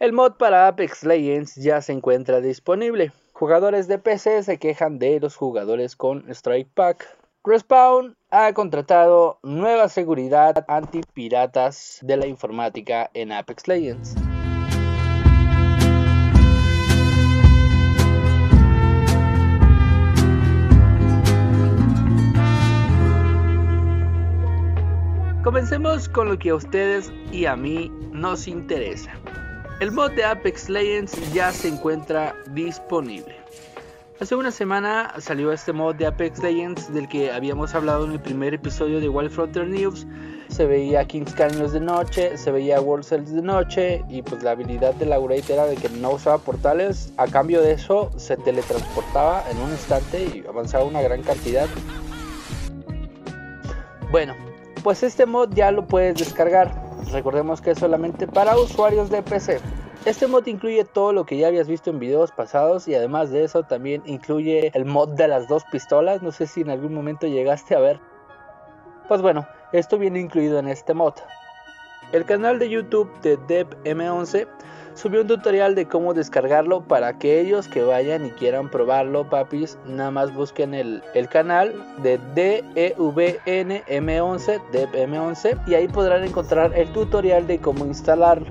El mod para Apex Legends ya se encuentra disponible. Jugadores de PC se quejan de los jugadores con Strike Pack. Respawn ha contratado nueva seguridad anti-piratas de la informática en Apex Legends. Comencemos con lo que a ustedes y a mí nos interesa. El mod de Apex Legends ya se encuentra disponible. Hace una semana salió este mod de Apex Legends del que habíamos hablado en el primer episodio de Wild Frontier News. Se veía Kings Canyons de noche, se veía World Cells de noche y pues la habilidad de Laurate era de que no usaba portales. A cambio de eso se teletransportaba en un instante y avanzaba una gran cantidad. Bueno, pues este mod ya lo puedes descargar. Recordemos que es solamente para usuarios de PC. Este mod incluye todo lo que ya habías visto en videos pasados y además de eso también incluye el mod de las dos pistolas. No sé si en algún momento llegaste a ver. Pues bueno, esto viene incluido en este mod. El canal de YouTube de DevM11 subió un tutorial de cómo descargarlo para aquellos que vayan y quieran probarlo, papis. Nada más busquen el, canal de DEVNM11, DevM11, y ahí podrán encontrar el tutorial de cómo instalarlo.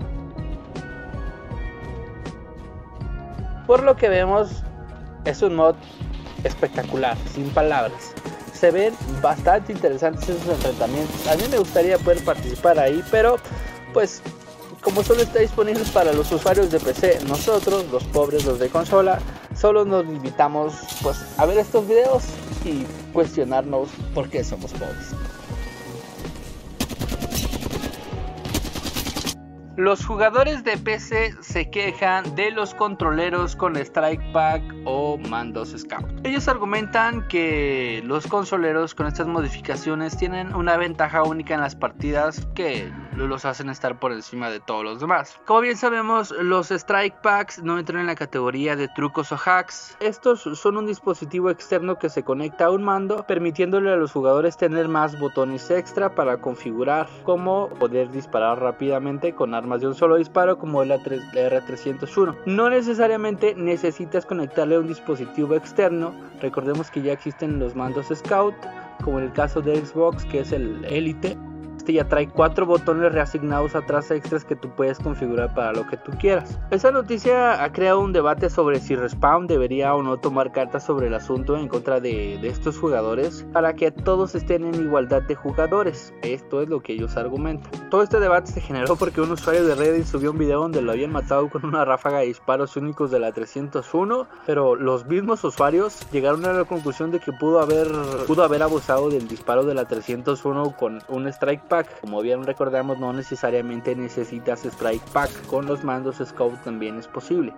Por lo que vemos, es un mod espectacular, sin palabras se ven bastante interesantes esos enfrentamientos. A mí me gustaría poder participar ahí, pero pues como solo está disponible para los usuarios de PC, nosotros, los pobres, los de consola, solo nos limitamos pues a ver estos videos y cuestionarnos por qué somos pobres. Los jugadores de PC se quejan de los controleros con Strike Pack o mandos Scout. Ellos argumentan que los consoleros con estas modificaciones tienen una ventaja única en las partidas que los hacen estar por encima de todos los demás. Como bien sabemos, los Strike Packs no entran en la categoría de trucos o hacks. Estos son un dispositivo externo que se conecta a un mando, permitiéndole a los jugadores tener más botones extra para configurar como poder disparar rápidamente con armas de un solo disparo como la, R301. No necesariamente necesitas conectarle a un dispositivo externo, recordemos que ya existen los mandos Scout, como en el caso de Xbox que es el Elite este ya trae cuatro botones reasignados atrás extras que tú puedes configurar para lo que tú quieras. Esa noticia ha creado un debate sobre si Respawn debería o no tomar cartas sobre el asunto en contra de, estos jugadores para que todos estén en igualdad de jugadores. Esto es lo que ellos argumentan. Todo este debate se generó porque un usuario de Reddit subió un video donde lo habían matado con una ráfaga de disparos únicos de la 301, pero los mismos usuarios llegaron a la conclusión de que pudo haber, pudo haber abusado del disparo de la 301 con un strike como bien recordamos, no necesariamente necesitas Strike Pack. Con los mandos Scout también es posible.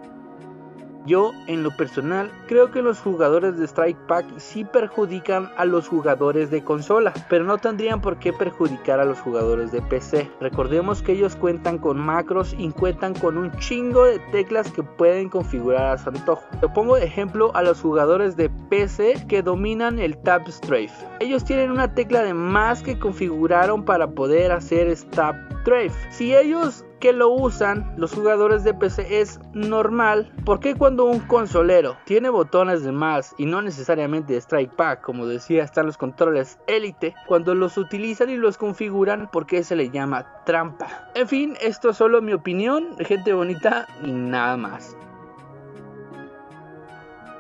Yo, en lo personal, creo que los jugadores de Strike Pack sí perjudican a los jugadores de consola, pero no tendrían por qué perjudicar a los jugadores de PC. Recordemos que ellos cuentan con macros y cuentan con un chingo de teclas que pueden configurar a su antojo. Te pongo de ejemplo a los jugadores de PC que dominan el Tab Strafe. Ellos tienen una tecla de más que configuraron para poder hacer Stab Strafe. Si ellos que lo usan los jugadores de PC es normal. porque cuando un consolero tiene botones de más y no necesariamente Strike Pack, como decía, están los controles Elite, cuando los utilizan y los configuran, porque se le llama trampa? En fin, esto es solo mi opinión, gente bonita y nada más.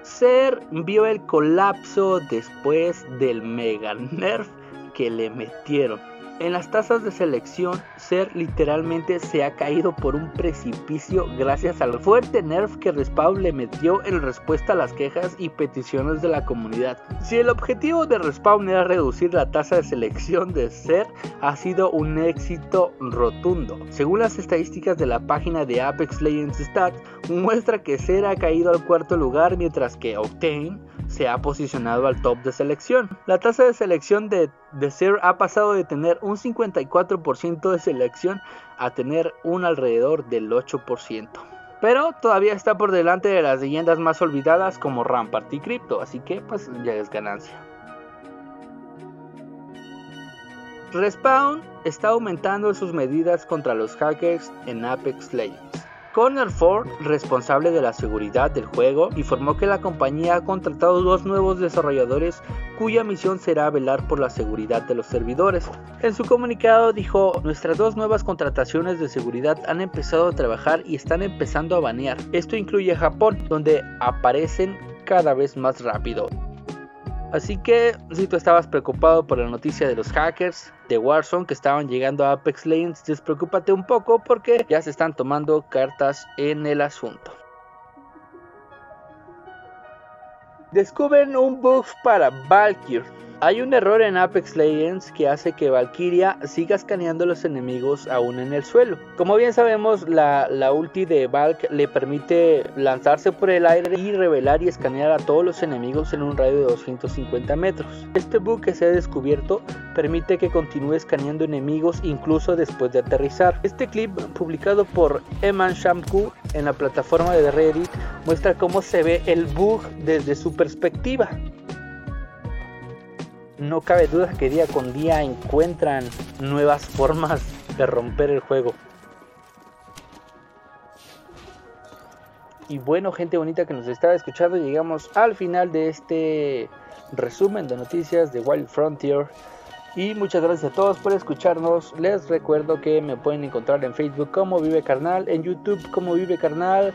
Ser vio el colapso después del mega nerf que le metieron. En las tasas de selección, Ser literalmente se ha caído por un precipicio gracias al fuerte nerf que Respawn le metió en respuesta a las quejas y peticiones de la comunidad. Si el objetivo de Respawn era reducir la tasa de selección de Ser, ha sido un éxito rotundo. Según las estadísticas de la página de Apex Legends Stats, muestra que Ser ha caído al cuarto lugar mientras que Octane se ha posicionado al top de selección. La tasa de selección de, de Ser ha pasado de tener un 54% de selección a tener un alrededor del 8%. Pero todavía está por delante de las leyendas más olvidadas como Rampart y Crypto, así que pues ya es ganancia. Respawn está aumentando sus medidas contra los hackers en Apex Legends. Connor Ford, responsable de la seguridad del juego, informó que la compañía ha contratado dos nuevos desarrolladores cuya misión será velar por la seguridad de los servidores. En su comunicado dijo, nuestras dos nuevas contrataciones de seguridad han empezado a trabajar y están empezando a banear. Esto incluye Japón, donde aparecen cada vez más rápido. Así que si tú estabas preocupado por la noticia de los hackers de Warzone que estaban llegando a Apex Legends, despreocúpate un poco porque ya se están tomando cartas en el asunto. Descubren un bug para Valkyrie hay un error en Apex Legends que hace que Valkyria siga escaneando a los enemigos aún en el suelo. Como bien sabemos, la, ulti de Valk le permite lanzarse por el aire y revelar y escanear a todos los enemigos en un radio de 250 metros. Este bug que se ha descubierto permite que continúe escaneando enemigos incluso después de aterrizar. Este clip publicado por Eman Shamku en la plataforma de Reddit muestra cómo se ve el bug desde su perspectiva no cabe duda que día con día encuentran nuevas formas de romper el juego. Y bueno, gente bonita que nos estaba escuchando, llegamos al final de este resumen de noticias de Wild Frontier. Y muchas gracias a todos por escucharnos. Les recuerdo que me pueden encontrar en Facebook como Vive Carnal, en YouTube como Vive Carnal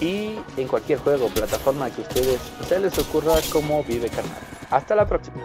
y en cualquier juego o plataforma que ustedes se les ocurra como Vive Carnal. Hasta la próxima.